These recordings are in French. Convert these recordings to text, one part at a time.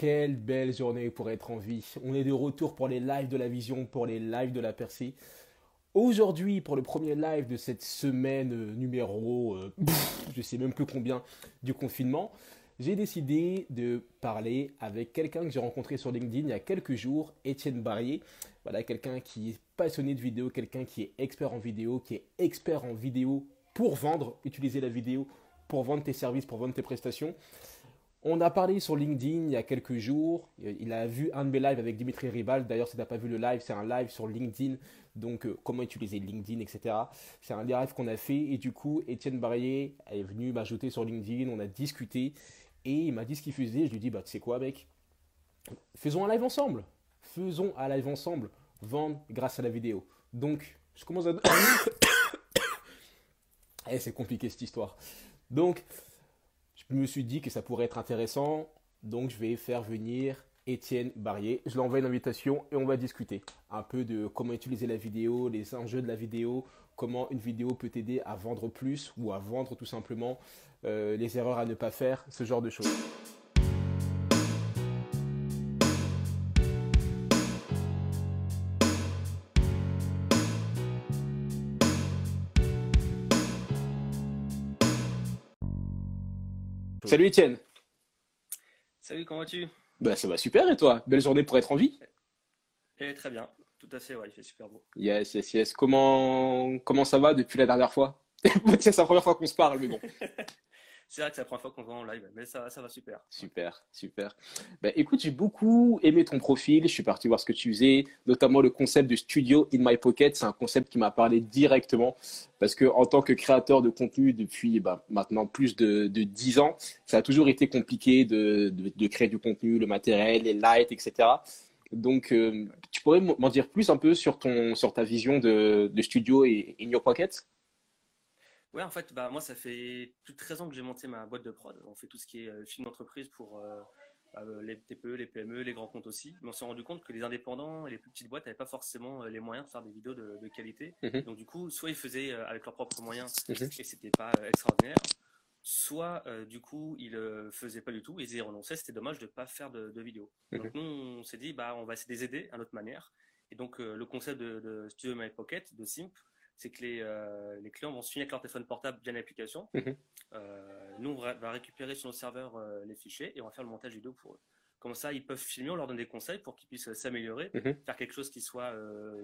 Quelle belle journée pour être en vie. On est de retour pour les lives de la vision, pour les lives de la percée. Aujourd'hui, pour le premier live de cette semaine euh, numéro, euh, je sais même plus combien, du confinement, j'ai décidé de parler avec quelqu'un que j'ai rencontré sur LinkedIn il y a quelques jours, Étienne Barrier. Voilà, quelqu'un qui est passionné de vidéo, quelqu'un qui est expert en vidéo, qui est expert en vidéo pour vendre, utiliser la vidéo pour vendre tes services, pour vendre tes prestations. On a parlé sur LinkedIn il y a quelques jours. Il a vu un de mes lives avec Dimitri Ribal. D'ailleurs, si tu n'as pas vu le live, c'est un live sur LinkedIn. Donc, euh, comment utiliser LinkedIn, etc. C'est un live qu'on a fait. Et du coup, Étienne Barrier est venu m'ajouter sur LinkedIn. On a discuté. Et il m'a dit ce qu'il faisait. Je lui ai dit, bah, tu sais quoi, mec? Faisons un live ensemble. Faisons un live ensemble. Vendre grâce à la vidéo. Donc, je commence à. eh, c'est compliqué cette histoire. Donc, je me suis dit que ça pourrait être intéressant, donc je vais faire venir Étienne Barrier. Je lui envoie une invitation et on va discuter un peu de comment utiliser la vidéo, les enjeux de la vidéo, comment une vidéo peut t'aider à vendre plus ou à vendre tout simplement, euh, les erreurs à ne pas faire, ce genre de choses. Salut Étienne. Salut, comment vas-tu? Bah ça va super et toi? Belle journée pour être en vie? Eh, Très bien, tout à fait, ouais, il fait super beau. Yes, yes, yes. Comment, comment ça va depuis la dernière fois? C'est la première fois qu'on se parle, mais bon. C'est vrai que c'est la première fois qu'on voit en live, mais ça, va super. Super, super. Ben, écoute, j'ai beaucoup aimé ton profil. Je suis parti voir ce que tu faisais, notamment le concept de studio in my pocket. C'est un concept qui m'a parlé directement parce que en tant que créateur de contenu depuis ben, maintenant plus de, de 10 ans, ça a toujours été compliqué de, de, créer du contenu, le matériel, les lights, etc. Donc, euh, tu pourrais m'en dire plus un peu sur, ton, sur ta vision de, de studio in your pocket? Ouais, en fait, bah, moi, ça fait plus de 13 ans que j'ai monté ma boîte de prod. On fait tout ce qui est euh, film d'entreprise pour euh, bah, euh, les TPE, les PME, les grands comptes aussi. Mais on s'est rendu compte que les indépendants et les plus petites boîtes n'avaient pas forcément les moyens de faire des vidéos de, qualité. Mhm. Donc, du coup, soit ils faisaient avec leurs propres moyens mhm. et c'était pas extraordinaire, soit du coup ils ne faisaient pas du tout, ils y renonçaient, c'était dommage de ne pas faire de, de vidéo. Mhm. Donc nous on s'est dit bah on va essayer de les aider à notre manière. Et donc le concept de, de Studio My Pocket, de Simp, c'est que les, euh, les, clients vont se finir avec leur téléphone portable via l'application. Mhm. Euh, nous, on va, récupérer sur nos serveurs euh, les fichiers et on va faire le montage vidéo pour eux. Comme ça, ils peuvent filmer, on leur donne des conseils pour qu'ils puissent s'améliorer, mhm. faire quelque chose qui soit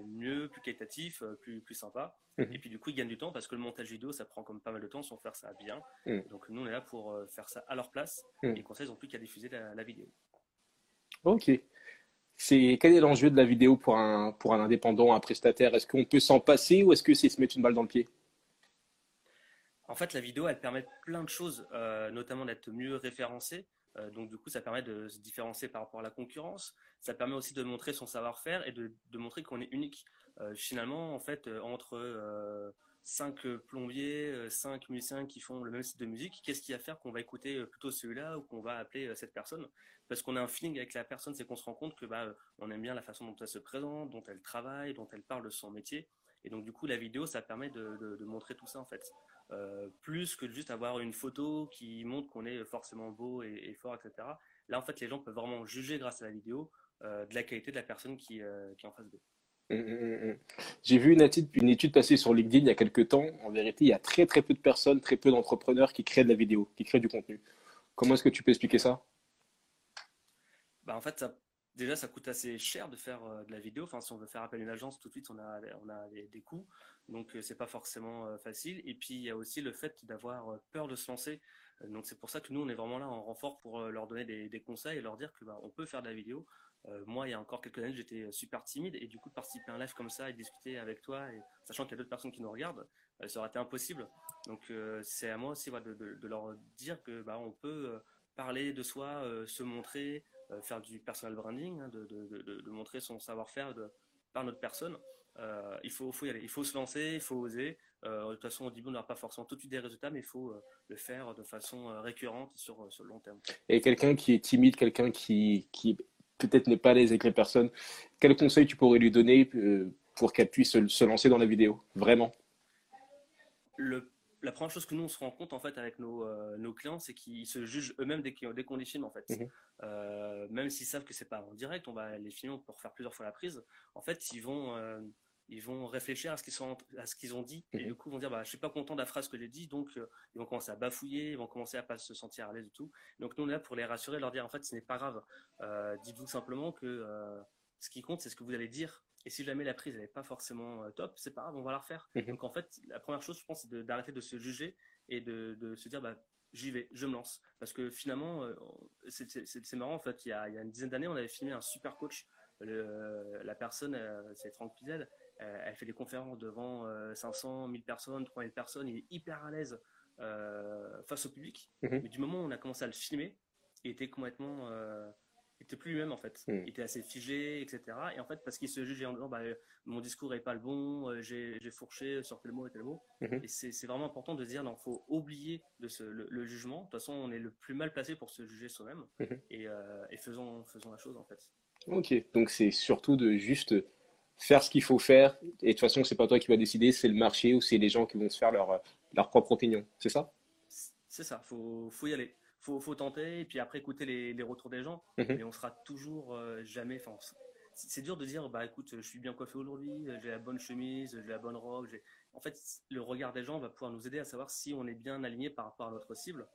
mieux, plus qualitatif, plus, plus sympa. Mhm. Et puis du coup, ils gagnent du temps parce que le montage vidéo, ça prend comme pas mal de temps si on fait ça bien. Donc nous, on est là pour faire ça à leur place. Et les conseils, ils n'ont plus qu'à diffuser la, la vidéo. Ok. C'est quel est l'enjeu de la vidéo pour un, pour un indépendant, un prestataire? Est-ce qu'on peut s'en passer ou est-ce que c'est se mettre une balle dans le pied? En fait, la vidéo, elle permet plein de choses, euh, notamment d'être mieux référencé. Euh, donc, du coup, ça permet de se différencier par rapport à la concurrence. Ça permet aussi de montrer son savoir-faire et de, de montrer qu'on est unique. Euh, finalement, en fait, entre cinq plombiers, cinq musiciens qui font le même style de musique, qu'est-ce qui va faire qu'on va écouter plutôt celui-là ou qu'on va appeler cette personne? Parce qu'on a un feeling avec la personne, c'est qu'on se rend compte que bah, on aime bien la façon dont elle se présente, dont elle travaille, dont elle parle de son métier. Et donc du coup, la vidéo, ça permet de, montrer tout ça en fait. plus que juste avoir une photo qui montre qu'on est forcément beau et, fort, etc. Là, en fait, les gens peuvent vraiment juger grâce à la vidéo de la qualité de la personne qui, qui est en face d'eux. Mmh, mmh, mmh, J'ai vu une étude, une passer sur LinkedIn il y a quelques temps. En vérité, il y a très très peu de personnes, très peu d'entrepreneurs qui créent de la vidéo, qui créent du contenu. Comment est-ce que tu peux expliquer ça? Bah En fait, déjà, ça coûte assez cher de faire euh, de la vidéo. Enfin, si on veut faire appel à une agence, tout de suite, on a, des, coûts. Donc, euh, c'est pas forcément euh, facile. Et puis, il y a aussi le fait d'avoir peur de se lancer. Donc, c'est pour ça que nous, on est vraiment là en renfort pour leur donner des, des conseils et leur dire que bah, peut faire de la vidéo. Euh, moi, il y a encore quelques années, j'étais euh, super timide et du coup, de participer à un live comme ça et discuter avec toi, sachant qu'il y a d'autres personnes qui nous regardent, euh, ça aurait été impossible. Donc, c'est à moi aussi de, leur dire que bah, on peut parler de soi, se montrer, faire du personal branding, hein, de, montrer son savoir-faire par notre personne. il faut, faut, y aller, il faut se lancer, il faut oser. de toute façon, au début, on n'aura pas forcément tout de suite des résultats, mais il faut le faire de façon récurrente sur, sur le long terme. Et quelqu'un qui est timide, quelqu'un qui peut-être n'est pas à l'aise avec les personnes, quel conseil tu pourrais lui donner euh, pour qu'elle puisse se lancer dans la vidéo Vraiment? Le, la première chose que nous on se rend compte en fait avec nos, euh, nos clients, c'est qu'ils se jugent eux-mêmes dès, dès qu'on les filme en fait. Mhm. Euh, même s'ils savent que c'est pas en direct, on va les filmer pour faire plusieurs fois la prise. En fait, ils vont euh, ils vont réfléchir à ce qu'ils sont à ce qu'ils ont dit et Mhm. du coup ils vont dire bah je suis pas content de la phrase que j'ai dit donc euh, ils vont commencer à bafouiller, ils vont commencer à pas se sentir à l'aise du tout. Donc nous on est là pour les rassurer, leur dire en fait ce n'est pas grave. Euh, Dites-vous simplement que euh, ce qui compte c'est ce que vous allez dire et si jamais la prise n'est pas forcément top, c'est pas grave, on va la refaire. Mhm. Donc en fait, la première chose, je pense, c'est d'arrêter de, se juger et de, de se dire, bah, j'y vais, je me lance. Parce que finalement, c'est marrant, en fait, il y a, il y a une dizaine d'années, on avait filmé un super coach. Le- la personne, c'est Franck Pizel, euh, elle fait des conférences devant euh, 500, 1000 personnes, 3000 personnes, il est hyper à l'aise euh, face au public. Mhm. Mais du moment où on a commencé à le filmer, il était complètement... euh, il était plus lui-même en fait. Mhm. Il était assez figé, etc. Et en fait, parce qu'il se jugeait en disant, bah, mon discours est pas le bon, euh, j'ai fourché sur tel mot et tel mot. Mhm. Et c'est vraiment important de se dire, non, faut oublier de ce, le, le jugement. De toute façon, on est le plus mal placé pour se juger soi-même. Et, euh, et faisons, faisons la chose en fait. Ok, donc c'est surtout de juste faire ce qu'il faut faire. Et de toute façon, c'est pas toi qui vas décider, c'est le marché ou c'est les gens qui vont se faire leur, leur propre opinion. C'est ça? C'est ça, faut, faut y aller. Faut, faut tenter et puis après écouter les, les retours des gens. Mhm. Mais on sera toujours euh, jamais. Enfin, c'est dur de dire, bah écoute, je suis bien coiffé aujourd'hui, j'ai la bonne chemise, j'ai la bonne robe. En fait, le regard des gens va pouvoir nous aider à savoir si on est bien aligné par rapport à notre cible.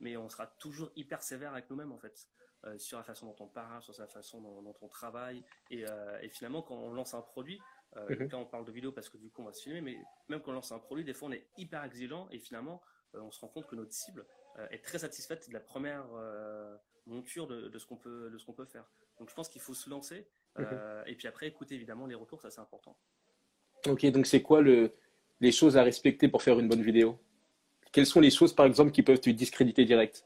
Mais on sera toujours hyper sévère avec nous-mêmes en fait, euh, sur la façon dont on parle, sur la façon dont, dont on travaille. Et, euh, et finalement, quand on lance un produit, euh, Mhm. là on parle de vidéo parce que du coup on va se filmer, mais même quand on lance un produit, des fois on est hyper exigeant et finalement on se rend compte que notre cible est très satisfaite de la première monture de, de ce qu'on peut, de ce qu'on peut faire. Donc je pense qu'il faut se lancer euh, et puis après écouter évidemment les retours, ça c'est important. Ok, donc c'est quoi le, les choses à respecter pour faire une bonne vidéo? Quelles sont les choses, par exemple, qui peuvent te discréditer direct?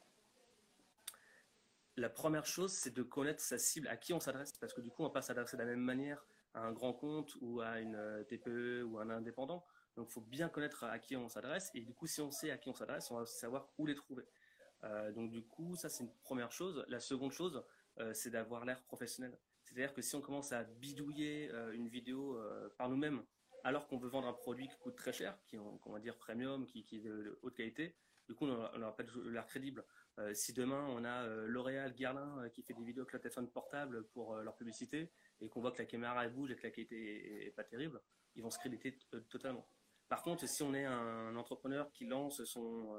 La première chose, c'est de connaître sa cible, à qui on s'adresse, parce que du coup, on va pas s'adresser de la même manière à un grand compte ou à une euh, TPE ou à un indépendant. Donc, il faut bien connaître à qui on s'adresse. Et du coup, si on sait à qui on s'adresse, on va aussi savoir où les trouver. Euh, donc, du coup, ça, c'est une première chose. La seconde chose, euh, c'est d'avoir l'air professionnel. C'est-à-dire que si on commence à bidouiller une vidéo par nous-mêmes, alors qu'on veut vendre un produit qui coûte très cher, qui est, on va dire premium, qui, est de, de haute qualité, du coup, on n'aura pas l'air crédible. Euh, si demain on a euh, L'Oréal Guerlain euh, qui fait des vidéos avec leur téléphone portable pour leur publicité et qu'on voit que la caméra elle bouge et que la qualité est, est pas terrible, ils vont se créditer totalement. Par contre, si on est un entrepreneur qui lance son,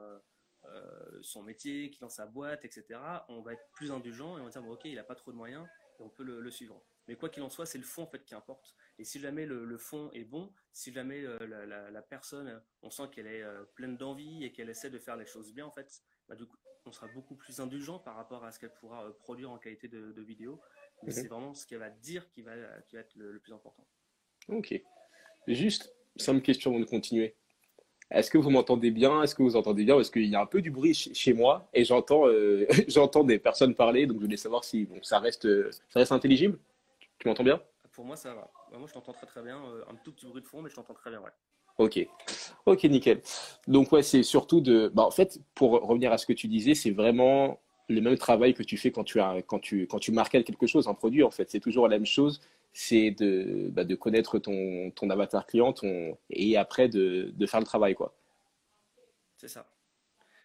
son métier, qui lance sa boîte, etc., on va être plus indulgent et on va dire bon, ok, il n'a pas trop de moyens et on peut le, le suivre. Mais quoi qu'il en soit, c'est le fond en fait qui importe. Et si jamais le, le fond est bon, si jamais la, la- personne, on sent qu'elle est pleine d'envie et qu'elle essaie de faire les choses bien, en fait, bah, du coup, on sera beaucoup plus indulgent par rapport à ce qu'elle pourra euh, produire en qualité de, de vidéo. Mais Mhm. c'est vraiment ce qu'elle va dire qui va, qui va être le, le plus important. Ok. Juste, simple question avant de continuer. Est-ce que vous m'entendez bien? Est-ce que vous entendez bien? Parce qu'il y a un peu du bruit chez chez moi et j'entends euh, j'entends des personnes parler, donc je voulais savoir si bon, ça reste, euh, ça reste intelligible? Tu m'entends bien? Pour moi, ça va. Bah, moi, je t'entends très très bien. un tout petit bruit de fond, mais je t'entends très bien, ouais. Ok, ok, nickel. Donc ouais, c'est surtout de, bah en fait, pour revenir à ce que tu disais, c'est vraiment le même travail que tu fais quand tu as, quand tu, quand tu marketes quelque chose, un produit. En fait, c'est toujours la même chose. C'est de, bah, de connaître ton, ton avatar client, ton, et après de, de faire le travail, quoi. C'est ça.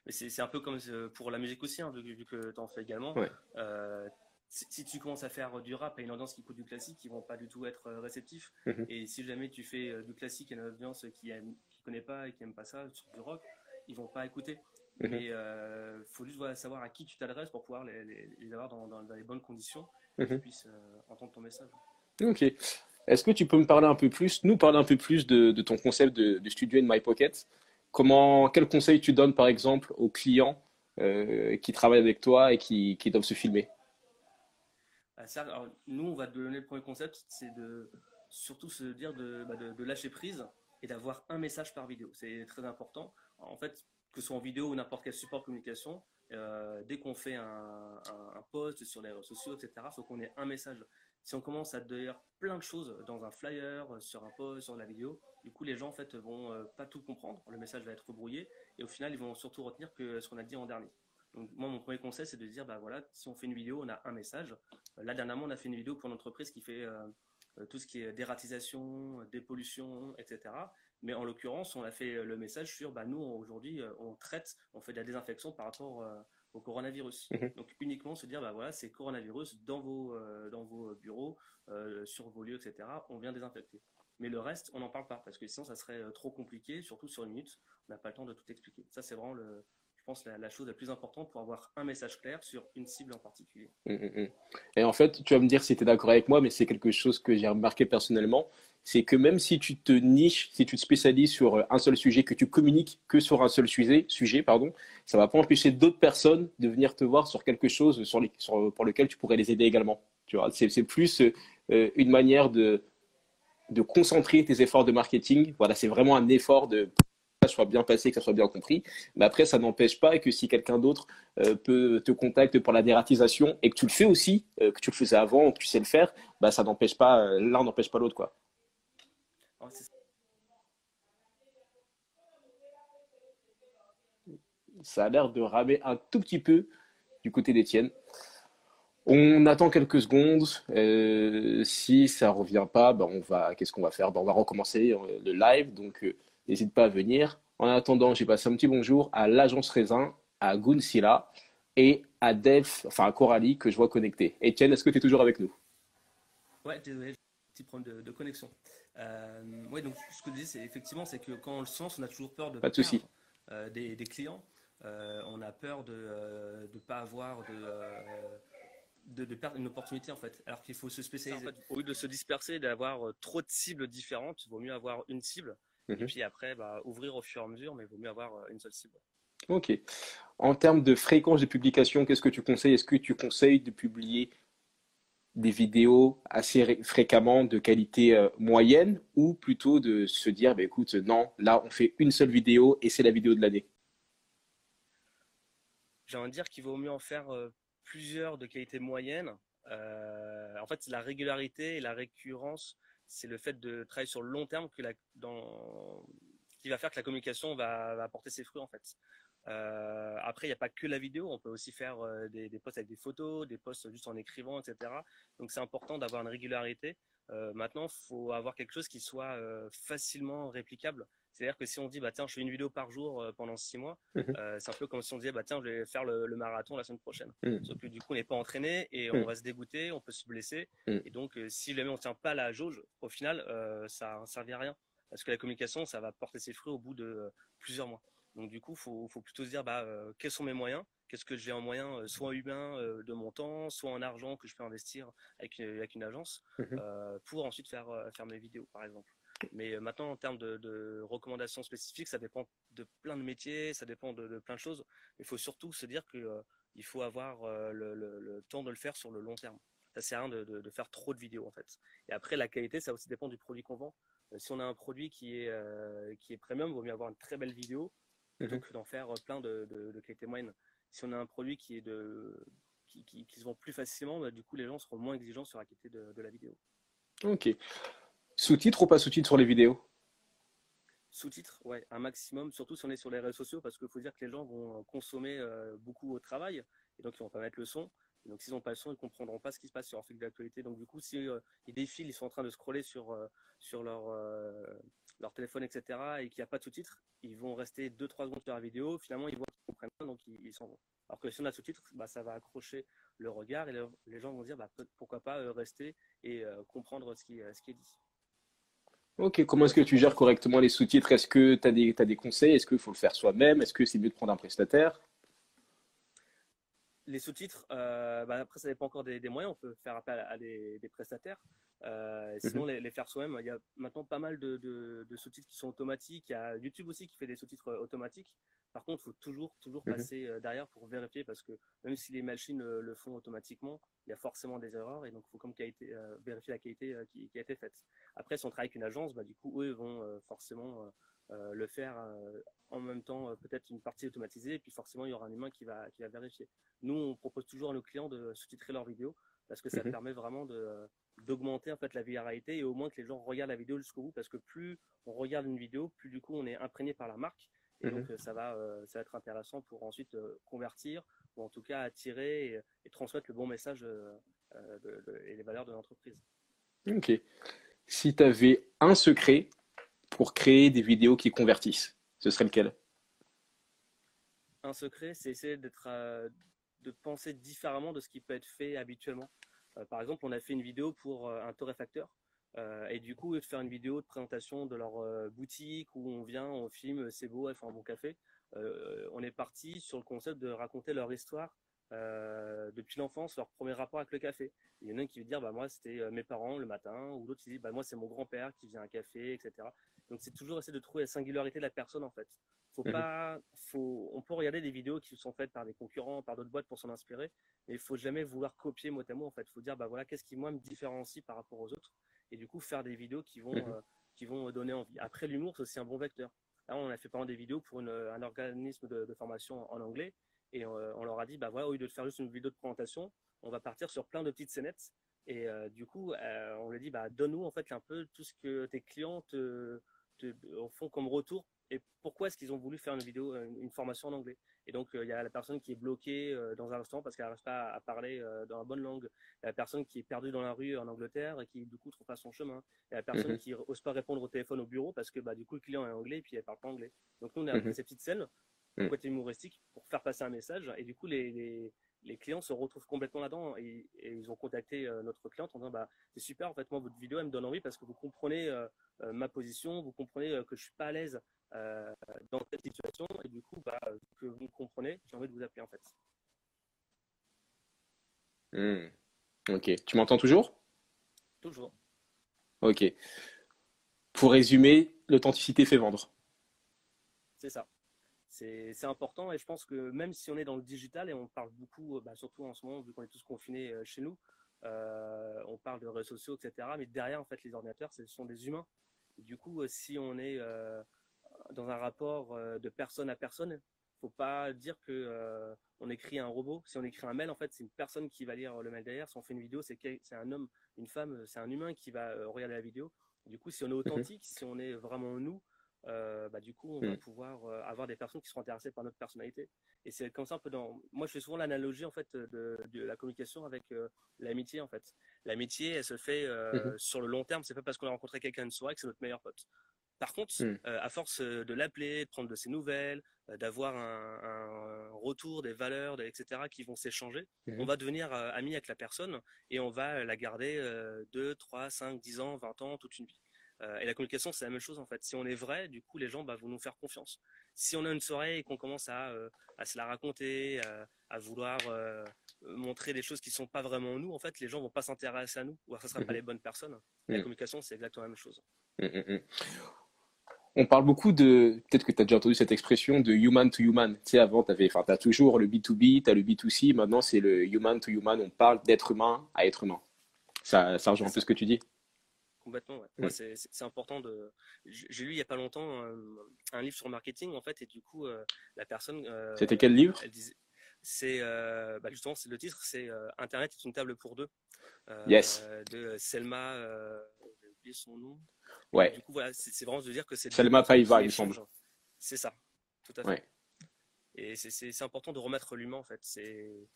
Mais c'est un peu comme euh, pour la musique aussi, hein, vu, vu que tu en fais également. Ouais. Euh, si, tu commences à faire du rap à une audience qui écoute du classique, ils vont pas du tout être euh, réceptifs. Mhm. Et si jamais tu fais euh, du classique à une audience qui aime, qui connaît pas et qui aime pas ça, sur du rock, ils vont pas écouter. Mhm. Mais euh, faut juste voilà, savoir à qui tu t'adresses pour pouvoir les, les- les avoir dans, dans- dans les bonnes conditions et qu'ils Mhm. puissent euh, entendre ton message. Ok. Est-ce que tu peux me parler un peu plus, nous parler un peu plus de, de ton concept de, de studio in my pocket? Comment, quel conseil tu donnes, par exemple, aux clients euh, qui travaillent avec toi et qui, qui doivent se filmer? Ah, alors, nous, on va te donner le premier concept, c'est de surtout se dire de, bah, de- lâcher prise et d'avoir un message par vidéo. C'est très important. En fait, que ce soit en vidéo ou n'importe quel support de communication, euh, dès qu'on fait un post sur les réseaux sociaux, etc., il faut qu'on ait un message. Si on commence à dire plein de choses dans un flyer, euh, sur un post, sur la vidéo, du coup, les gens en fait vont euh, pas tout comprendre. Le message va être brouillé et au final, ils vont surtout retenir que ce qu'on a dit en dernier. Donc, moi, mon premier conseil, c'est de dire, bah voilà, si on fait une vidéo, on a un message. Euh, Là, dernièrement, on a fait une vidéo pour une entreprise qui fait euh, euh, tout ce qui est dératisation, euh, dépollution, etc. Mais en l'occurrence, on a fait le message sur, bah, nous, aujourd'hui, on traite, on fait de la désinfection par rapport au coronavirus. Mhm. Donc uniquement se dire, bah voilà, c'est coronavirus dans vos, euh, dans vos bureaux, euh, sur vos lieux, etc. On vient désinfecter. Mais le reste, on n'en parle pas parce que sinon, ça serait euh, trop compliqué, surtout sur une minute. On n'a pas le temps de tout expliquer. Ça, c'est vraiment le, pense, la, chose la plus importante pour avoir un message clair sur une cible en particulier. Mm, mm, mm. Et en fait, tu vas me dire si tu es d'accord avec moi, mais c'est quelque chose que j'ai remarqué personnellement c'est que même si tu te niches, si tu te spécialises sur euh, un seul sujet, que tu communiques que sur un seul sujet, sujet pardon, ça va pas empêcher d'autres personnes de venir te voir sur quelque chose sur pour lequel tu pourrais les aider également. C'est plus euh, une manière de, de concentrer tes efforts de marketing. Voilà, c'est vraiment un effort de soit bien passé, que ça soit bien compris. Mais après, ça n'empêche pas que si quelqu'un d'autre euh, peut te contacter pour la dératisation et que tu le fais aussi, que tu le faisais avant, que tu sais le faire, bah, ça n'empêche pas, l'un n'empêche pas l'autre, quoi. Ça a l'air de ramer un tout petit peu du côté d'Étienne. On attend quelques secondes. Euh, si ça revient pas, ben on va. Qu'est-ce qu'on va faire? Ben On va recommencer euh, le live. Donc euh, n'hésite pas à venir. En attendant, j'ai passé un petit bonjour à l'agence Raisin, à Gunsila et à Def, enfin à Coralie que je vois connecté. Étienne, est-ce que tu es toujours avec nous? Ouais, désolé, petit problème de connexion. Euh, oui, donc ce que je dis, c'est effectivement, c'est que quand on le sens, on a toujours peur de pas de perdre euh, des, clients. Euh, on a peur de ne pas avoir de, de, perdre une opportunité en fait. Alors qu'il faut se spécialiser. au lieu de se disperser, d'avoir trop de cibles différentes, il vaut mieux avoir une cible. Et mhm. puis après, bah, ouvrir au fur et à mesure, mais il vaut mieux avoir une seule cible. Ok. En termes de fréquence de publication, qu'est-ce que tu conseilles? Est-ce que tu conseilles de publier des vidéos assez fréquemment de qualité euh, moyenne ou plutôt de se dire, bah, écoute, non, là, on fait une seule vidéo et c'est la vidéo de l'année? J'ai envie de dire qu'il vaut mieux en faire euh, plusieurs de qualité moyenne. Euh, en fait, la régularité et la récurrence, c'est le fait de travailler sur le long terme qui va faire que la communication va, va apporter ses fruits en fait. Euh, après, il n'y a pas que la vidéo, on peut aussi faire euh, des, des, posts avec des photos, des posts juste en écrivant, etc. Donc c'est important d'avoir une régularité. Euh, maintenant, il faut avoir quelque chose qui soit facilement réplicable. C'est-à-dire que si on dit, bah, tiens, je fais une vidéo par jour pendant six mois, mmh c'est un peu comme si on disait, bah, tiens, je vais faire le, marathon la semaine prochaine. Mmh. Sauf que du coup, on n'est pas entraîné et on mmh. va se dégoûter, on peut se blesser. Et donc, si jamais on ne tient pas la jauge, au final, ça ne servira à rien. Parce que la communication, ça va porter ses fruits au bout de plusieurs mois. Donc du coup, il faut, plutôt se dire bah, euh, quels sont mes moyens, qu'est-ce que j'ai en moyen, euh, soit humain euh, de mon temps, soit en argent que je peux investir avec, une agence, mmh pour ensuite faire, faire mes vidéos, par exemple. Mais maintenant, en termes de, recommandations spécifiques, ça dépend de plein de métiers, ça dépend de, plein de choses. Il faut surtout se dire qu'il faut avoir le, temps de le faire sur le long terme. Ça sert à rien de, faire trop de vidéos en fait. Et après, la qualité, ça aussi dépend du produit qu'on vend. si on a un produit qui est, qui est premium, il vaut mieux avoir une très belle vidéo plutôt mhm. que d'en faire plein de, de, de qualité moyenne. Si on a un produit qui est de qui, qui, se vend plus facilement, bah, du coup les gens seront moins exigeants sur la qualité de, de la vidéo. Ok. Sous-titres ou pas sous-titres sur les vidéos? Sous-titres, ouais, un maximum, surtout si on est sur les réseaux sociaux, parce qu'il faut dire que les gens vont consommer euh, beaucoup au travail, et donc ils vont pas mettre le son. donc s'ils n'ont pas le son, ils comprendront pas ce qui se passe sur leur fil d'actualité. Donc du coup, si euh, ils défilent, ils sont en train de scroller sur, euh, sur leur, leur téléphone, etc., et qu'il n'y a pas de sous-titres, ils vont rester 2-3 secondes sur la vidéo, finalement ils voient qu'ils comprennent pas, donc ils s'en vont. Alors que si on a sous-titres, bah, ça va accrocher le regard et les gens vont dire bah, pourquoi pas euh, rester et euh, comprendre ce qui, ce qui est dit. Ok, comment est-ce que tu gères correctement les sous-titres? Est-ce que tu as, as, des conseils? Est-ce qu'il faut le faire soi-même? Est-ce que c'est mieux de prendre un prestataire? Les sous-titres, euh, bah, après ça dépend encore des, moyens, on peut faire appel à, des, prestataires. Euh, sinon, mhm. les, faire soi-même, il y a maintenant pas mal de, sous-titres qui sont automatiques. Il y a YouTube aussi qui fait des sous-titres euh, automatiques. Par contre, il faut toujours, toujours mhm. passer derrière pour vérifier parce que même si les machines le font automatiquement, il y a forcément des erreurs et donc il faut comme qualité, vérifier la qualité qui, a été faite. Après, si on travaille avec une agence, bah, du coup, eux vont forcément le faire en même temps peut-être une partie automatisée et puis forcément il y aura un humain qui va, qui va vérifier. Nous, on propose toujours à nos clients de sous-titrer leurs vidéos parce que ça mhm. permet vraiment de, d'augmenter en fait la viralité et au moins que les gens regardent la vidéo jusqu'au bout parce que plus on regarde une vidéo, plus du coup on est imprégné par la marque et mhm. donc ça va, euh, ça va être intéressant pour ensuite euh, convertir ou en tout cas attirer et, transmettre le bon message euh, et les valeurs de l'entreprise. Ok. Si tu avais un secret pour créer des vidéos qui convertissent, ce serait lequel? Un secret, c'est essayer d'être, euh, de penser différemment de ce qui peut être fait habituellement. Euh, par exemple, on a fait une vidéo pour euh, un torréfacteur. et du coup, de faire une vidéo de présentation de leur boutique où on vient, on filme, c'est beau, elles font un bon café. on est parti sur le concept de raconter leur histoire euh, depuis l'enfance leur premier rapport avec le café. Il y en a un qui veut dire bah moi c'était euh, mes parents le matin, ou l'autre qui dit bah moi c'est mon grand-père qui vient un café, etc. Donc c'est toujours essayer de trouver la singularité de la personne en fait. Faut pas, faut, on peut regarder des vidéos qui sont faites par des concurrents, par d'autres boîtes pour s'en inspirer, mais il faut jamais vouloir copier mot à mot en fait. Faut dire bah voilà qu'est-ce qui moi me différencie par rapport aux autres, et du coup faire des vidéos qui vont, mhm. euh, qui vont donner envie. Après l'humour c'est aussi un bon vecteur. Là on a fait par exemple des vidéos pour un organisme de formation en anglais et euh, on, leur a dit, bah voilà, au lieu de faire juste une vidéo de présentation, on va partir sur plein de petites scénettes. Et euh, du coup, euh, on lui dit, bah, donne-nous en fait un peu tout ce que tes clients te, font comme retour et pourquoi est-ce qu'ils ont voulu faire une vidéo, une, formation en anglais? Et donc, il y a la personne qui est bloquée dans un restaurant parce qu'elle n'arrive pas à parler dans la bonne langue. Il y a la personne qui est perdue dans la rue en Angleterre et qui, du coup, trouve pas son chemin. Il y a la personne mhm. qui n'ose pas répondre au téléphone au bureau parce que, bah, du coup, le client est anglais et puis elle parle pas anglais. Donc, nous, on a mhm. ces petites scènes Mm. côté humoristique pour faire passer un message. Et du coup, les, les, clients se retrouvent complètement là-dedans et, ils ont contacté euh, notre cliente en disant bah, c'est super, en fait, moi, votre vidéo, elle me donne envie parce que vous comprenez euh, euh, ma position, vous comprenez que je suis pas à l'aise dans cette situation et du coup, bah, que vous me comprenez, j'ai envie de vous appeler en fait. Mm. Ok, tu m'entends toujours? Toujours. Ok. Pour résumer, l'authenticité fait vendre. C'est ça c'est important et je pense que même si on est dans le digital et on parle beaucoup, euh, bah, surtout en ce moment, vu qu'on est tous confinés euh, chez nous, euh, on parle de réseaux sociaux, etc. Mais derrière, en fait, les ordinateurs, ce sont des humains. du coup, si on est dans un rapport de personne à personne, faut pas dire que on écrit un robot. Si on écrit un mail, en fait, c'est une personne qui va lire le mail derrière. Si on fait une vidéo, c'est un homme, une femme, c'est un humain qui va regarder la vidéo. Du coup, si on est mhm. authentique, si on est vraiment nous, euh, bah, du coup, on va mm. pouvoir euh, avoir des personnes qui seront intéressées par notre personnalité. Et c'est comme ça un peu dans. Moi, je fais souvent l'analogie en fait de, la communication avec euh, l'amitié en fait. L'amitié, elle se fait mm-hmm. sur le long terme. C'est pas parce qu'on a rencontré quelqu'un une soirée que c'est notre meilleur pote. Par contre, mm. à force de l'appeler, de prendre de ses nouvelles, d'avoir un, retour des valeurs, etc., qui vont s'échanger, mm-hmm. on va devenir ami avec la personne et on va la garder 2, 3, 5, 10 ans, 20 ans, toute une vie. Euh, et la communication, c'est la même chose en fait. Si on est vrai, du coup, les gens bah, vont nous faire confiance. Si on a une soirée et qu'on commence à, euh, à, se la raconter, euh, à, vouloir montrer des choses qui ne sont pas vraiment nous, en fait, les gens vont pas s'intéresser à nous, ou alors ce ne sera pas mhm. les bonnes personnes. La mhm. communication, c'est exactement la même chose. Mhm, on parle beaucoup de, peut-être que tu as déjà entendu cette expression de human to human. Tu sais, avant, tu as toujours le B2B, tu as le B2C, maintenant c'est le human to human. On parle d'être humain à être humain. Ça, ça rejoint un peu ce que tu dis? Complètement. Ouais. c'est important de. J'ai lu il y a pas longtemps un, livre sur le marketing en fait, et du coup, euh, la personne. Euh, C'était quel livre? Elle disait. C'est euh, bah, justement, le titre, c'est Internet est une table pour deux. yes. De Selma, j'ai oublié son nom. Ouais. du coup, voilà, c'est vraiment de dire que c'est. Selma Paiva, il me semble. C'est ça, tout à fait. Et c'est important de remettre l'humain en fait. C'est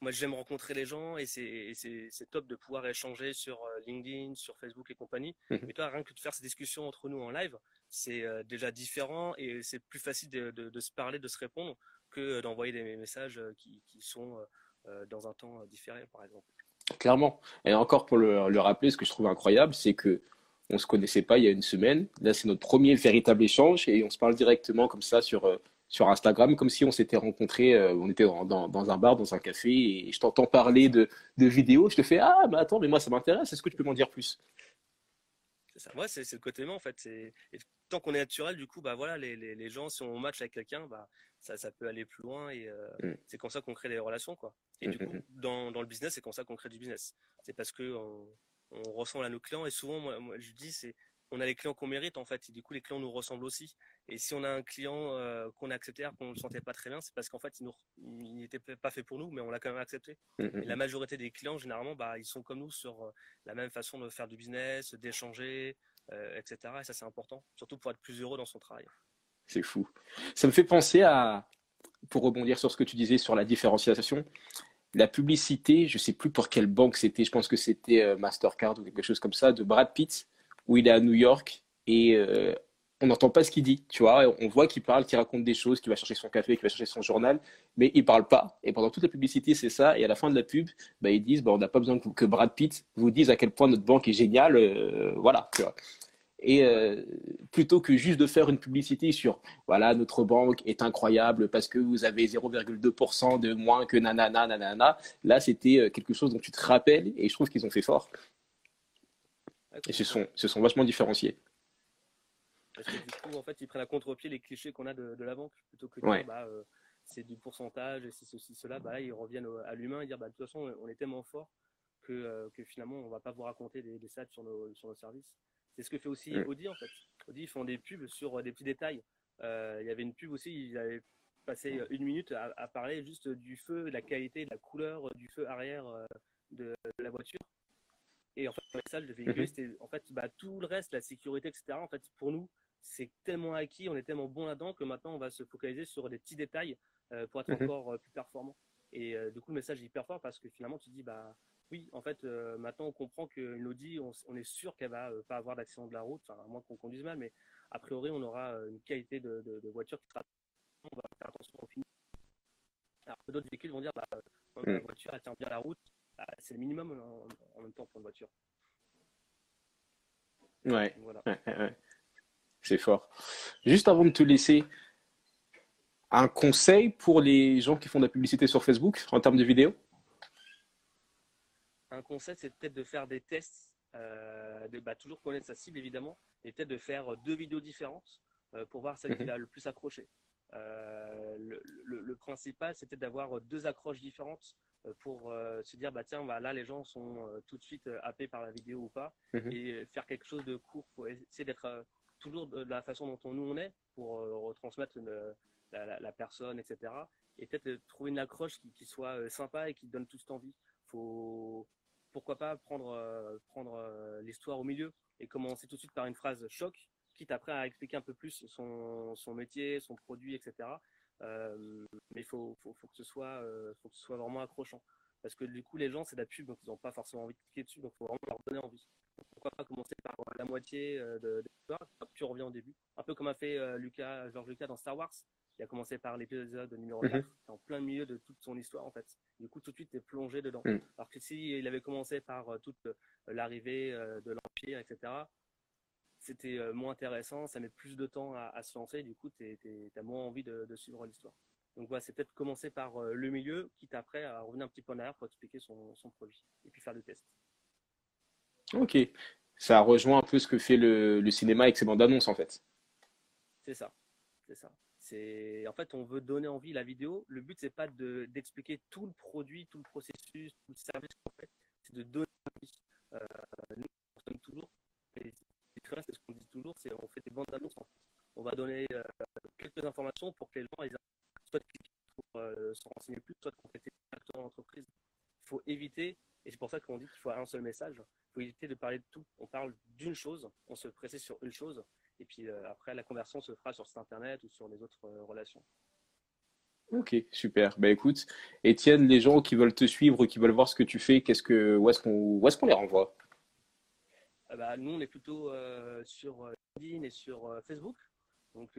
moi j'aime rencontrer les gens et c'est top de pouvoir échanger sur euh, LinkedIn, sur Facebook et compagnie. Mhm. Mais toi, rien que de faire ces discussions entre nous en live, c'est euh, déjà différent et c'est plus facile de, se parler, de se répondre que d'envoyer des messages euh, qui, sont dans un temps différé, par exemple. Clairement. Et encore pour le, le rappeler, ce que je trouve incroyable, c'est que on se connaissait pas il y a une semaine. Là, c'est notre premier véritable échange et on se parle directement comme ça sur sur Instagram, comme si on s'était rencontrés, euh, on était dans, dans, un bar, dans un café, et je t'entends parler de, de, vidéos, je te fais Ah, mais attends, mais moi ça m'intéresse, est-ce que tu peux m'en dire plus? C'est ça, moi c'est le côté humain en fait. Et tant qu'on est naturel, du coup, bah voilà, les, les, les gens, si on match avec quelqu'un, bah, ça, ça, peut aller plus loin, et euh, mm. c'est comme ça qu'on crée des relations. quoi. Et mm, du coup, mm, dans, dans, le business, c'est comme ça qu'on crée du business. C'est parce que on, on, ressemble à nos clients, et souvent, moi, moi je dis, c'est on a les clients qu'on mérite en fait. Et du coup, les clients nous ressemblent aussi. Et si on a un client euh, qu'on a accepté alors qu'on ne le sentait pas très bien, c'est parce qu'en fait, il n'était pas fait pour nous, mais on l'a quand même accepté. Mmh, mmh, et la mmh. majorité des clients, généralement, bah, ils sont comme nous sur euh, la même façon de faire du business, d'échanger, euh, etc. Et ça, c'est important, surtout pour être plus heureux dans son travail. C'est fou. Ça me fait penser à, pour rebondir sur ce que tu disais sur la différenciation, la publicité, je ne sais plus pour quelle banque c'était, je pense que c'était Mastercard ou quelque chose comme ça, de Brad Pitt où il est à New York et euh, on n'entend pas ce qu'il dit, tu vois. On voit qu'il parle, qu'il raconte des choses, qu'il va chercher son café, qu'il va chercher son journal, mais il parle pas. Et pendant toute la publicité, c'est ça. Et à la fin de la pub, bah, ils disent, bah, on n'a pas besoin que, Brad Pitt vous dise à quel point notre banque est géniale. Euh, voilà. Et euh, plutôt que juste de faire une publicité sur, voilà, notre banque est incroyable parce que vous avez 0,2% de moins que nanana, nanana, là, c'était quelque chose dont tu te rappelles et je trouve qu'ils ont fait fort. Et se sont, se sont vachement différenciés. Parce que du coup, en fait, ils prennent à contre-pied les clichés qu'on a de, la banque, plutôt que de dire, bah, euh, c'est du pourcentage, et c'est ceci, cela, bah, ils reviennent à l'humain et dire, bah, de toute façon, on est tellement fort que, euh, que finalement, on va pas vous raconter des, des sur nos, sur nos services. C'est ce que fait aussi Audi, en fait. Audi, ils font des pubs sur euh, des petits détails. il y avait une pub aussi, ils avaient passé une minute à, parler juste du feu, de la qualité, de la couleur du feu arrière de, la voiture. Et en fait, le message de véhicule, mhm. c'était en fait bah, tout le reste, la sécurité, etc. En fait, pour nous, c'est tellement acquis, on est tellement bon là-dedans que maintenant on va se focaliser sur des petits détails euh, pour être mhm. encore euh, plus performant. Et euh, du coup, le message est hyper fort parce que finalement, tu dis, bah oui, en fait, maintenant on comprend qu'une Audi, on, est sûr qu'elle va pas avoir d'accident de la route, à moins qu'on conduise mal, mais a priori, on aura une qualité de, voiture qui sera. On va faire attention au fini. Alors que d'autres véhicules vont dire, bah, la mhm. voiture, elle tient bien la route, c'est le minimum en, même temps pour une voiture. Ouais. Voilà. ouais. C'est fort. Juste avant de te laisser, un conseil pour les gens qui font de la publicité sur Facebook en termes de vidéos? Un conseil, c'est peut-être de faire des tests, euh, de bah, toujours connaître sa cible évidemment, et peut-être de faire deux vidéos différentes euh, pour voir celle qui mhm. a le plus accroché. Euh, le, principal, c'était d'avoir deux accroches différentes pour se dire bah tiens bah, là les gens sont tout de suite happés par la vidéo ou pas mhm. et faire quelque chose de court pour essayer d'être toujours de la façon dont on, nous on est pour euh, retransmettre la, personne, etc. Et peut-être trouver une accroche qui, soit euh, sympa et qui donne tout envie. Faut pourquoi pas prendre euh, prendre l'histoire au milieu et commencer tout de suite par une phrase choc, quitte après à expliquer un peu plus son, son métier, son produit, etc. mais il faut, faut, faut, que ce soit faut que ce soit vraiment accrochant parce que du coup les gens c'est de la pub donc ils n'ont pas forcément envie de cliquer dessus donc il faut vraiment leur donner envie pourquoi pas commencer par la moitié euh, de, l'histoire, tu reviens au début. Un peu comme a fait euh, Lucas, George Lucas dans Star Wars. Il a commencé par l'épisode numéro 4, mhm. en plein milieu de toute son histoire en fait. Du coup, tout de suite, tu es plongé dedans. Mhm. Alors que s'il avait commencé par euh, toute l'arrivée de l'Empire, etc., c'était moins intéressant, ça met plus de temps à, se lancer, du coup, tu as moins envie de, suivre l'histoire. Donc voilà, c'est peut-être commencer par le milieu, quitte après à revenir un petit peu en arrière pour expliquer son, son produit, et puis faire le test. Ok. Ça rejoint un peu ce que fait le, le cinéma avec ses bandes annonces, en fait. C'est ça. C'est ça. C'est en fait on veut donner envie la vidéo. Le but c'est pas de d'expliquer tout le produit, tout le processus, tout le service qu'on fait, c'est de donner envie. Euh, nous on toujours. C'est ce qu'on dit toujours, c'est on fait des bandes annonces. On va donner euh, quelques informations pour que les gens aient soit pour euh, se renseigner plus, soit compléter l'entreprise. Il faut éviter, et c'est pour ça qu'on dit qu'il faut un seul message faut éviter de parler de tout. On parle d'une chose, on se précise sur une chose, et puis euh, après, la conversion se fera sur cet Internet ou sur les autres euh, relations. Ok, super. Bah écoute, Étienne, les gens qui veulent te suivre, qui veulent voir ce que tu fais, qu'est-ce que, où est-ce qu'on, est-ce qu'on les renvoie? Bah, Nous, on est plutôt euh, sur LinkedIn et sur Facebook. Donc,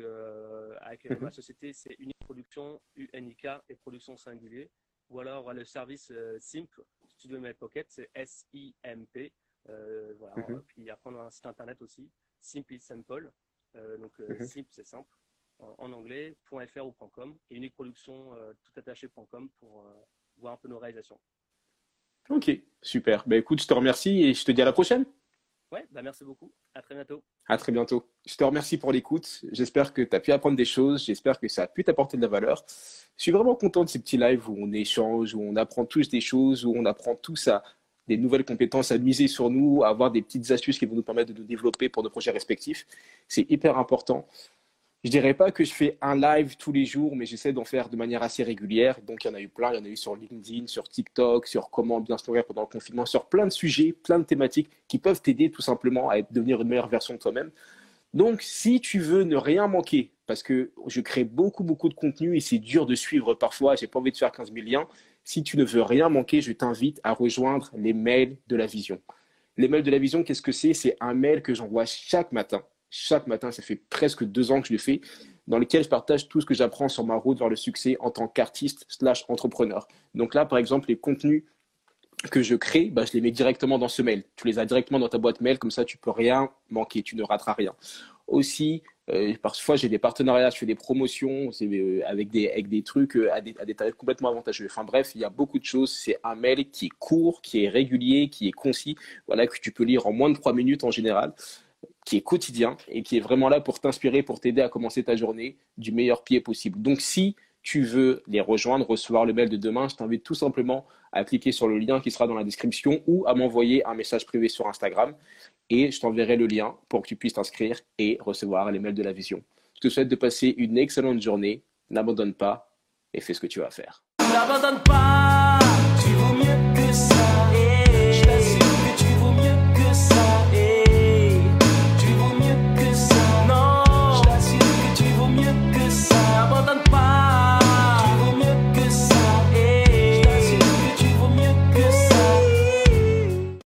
avec mhm. ma société, c'est Unique Production, UNIK et Production Singulier. Ou alors le service SIMP, Studio My Pocket, c'est S-I-M-P. Euh, voilà. Mhm. Puis après, on a un site internet aussi, Simply Simple. Euh, donc, euh, mhm. simple, c'est simple. En, anglais, .fr ou .com. Et unique production, toutattaché.com pour voir un peu nos réalisations. Ok, super. Bah, écoute, je te remercie et je te dis à la prochaine. Ouais, bah merci beaucoup. À très bientôt. À très bientôt. Je te remercie pour l'écoute. J'espère que tu as pu apprendre des choses. J'espère que ça a pu t'apporter de la valeur. Je suis vraiment content de ces petits lives où on échange, où on apprend tous des choses, où on apprend tous à des nouvelles compétences, à miser sur nous, à avoir des petites astuces qui vont nous permettre de nous développer pour nos projets respectifs. C'est hyper important. Je dirais pas que je fais un live tous les jours, mais j'essaie d'en faire de manière assez régulière. Donc, il y en a eu plein. Il y en a eu sur LinkedIn, sur TikTok, sur comment bien se nourrir pendant le confinement, sur plein de sujets, plein de thématiques qui peuvent t'aider tout simplement à devenir une meilleure version de toi-même. Donc, si tu veux ne rien manquer, parce que je crée beaucoup, beaucoup de contenu et c'est dur de suivre parfois, j'ai pas envie de faire 15 000 liens. Si tu ne veux rien manquer, je t'invite à rejoindre les mails de la vision. Les mails de la vision, qu'est-ce que c'est? C'est un mail que j'envoie chaque matin chaque matin. Ça fait presque deux ans que je le fais, dans lequel je partage tout ce que j'apprends sur ma route vers le succès en tant qu'artiste slash entrepreneur. Donc là, par exemple, les contenus que je crée, bah, je les mets directement dans ce mail. Tu les as directement dans ta boîte mail, comme ça tu peux rien manquer, tu ne rateras rien. Aussi, euh, parfois j'ai des partenariats, je fais des promotions euh, avec, des, avec des trucs euh, à, des, à des tarifs complètement avantageux. Enfin bref, il y a beaucoup de choses. C'est un mail qui est court, qui est régulier, qui est concis, voilà, que tu peux lire en moins de trois minutes en général qui est quotidien et qui est vraiment là pour t'inspirer, pour t'aider à commencer ta journée du meilleur pied possible. Donc si tu veux les rejoindre, recevoir le mail de demain, je t'invite tout simplement à cliquer sur le lien qui sera dans la description ou à m'envoyer un message privé sur Instagram et je t'enverrai le lien pour que tu puisses t'inscrire et recevoir les mails de la vision. Je te souhaite de passer une excellente journée, n'abandonne pas et fais ce que tu vas faire. N'abandonne pas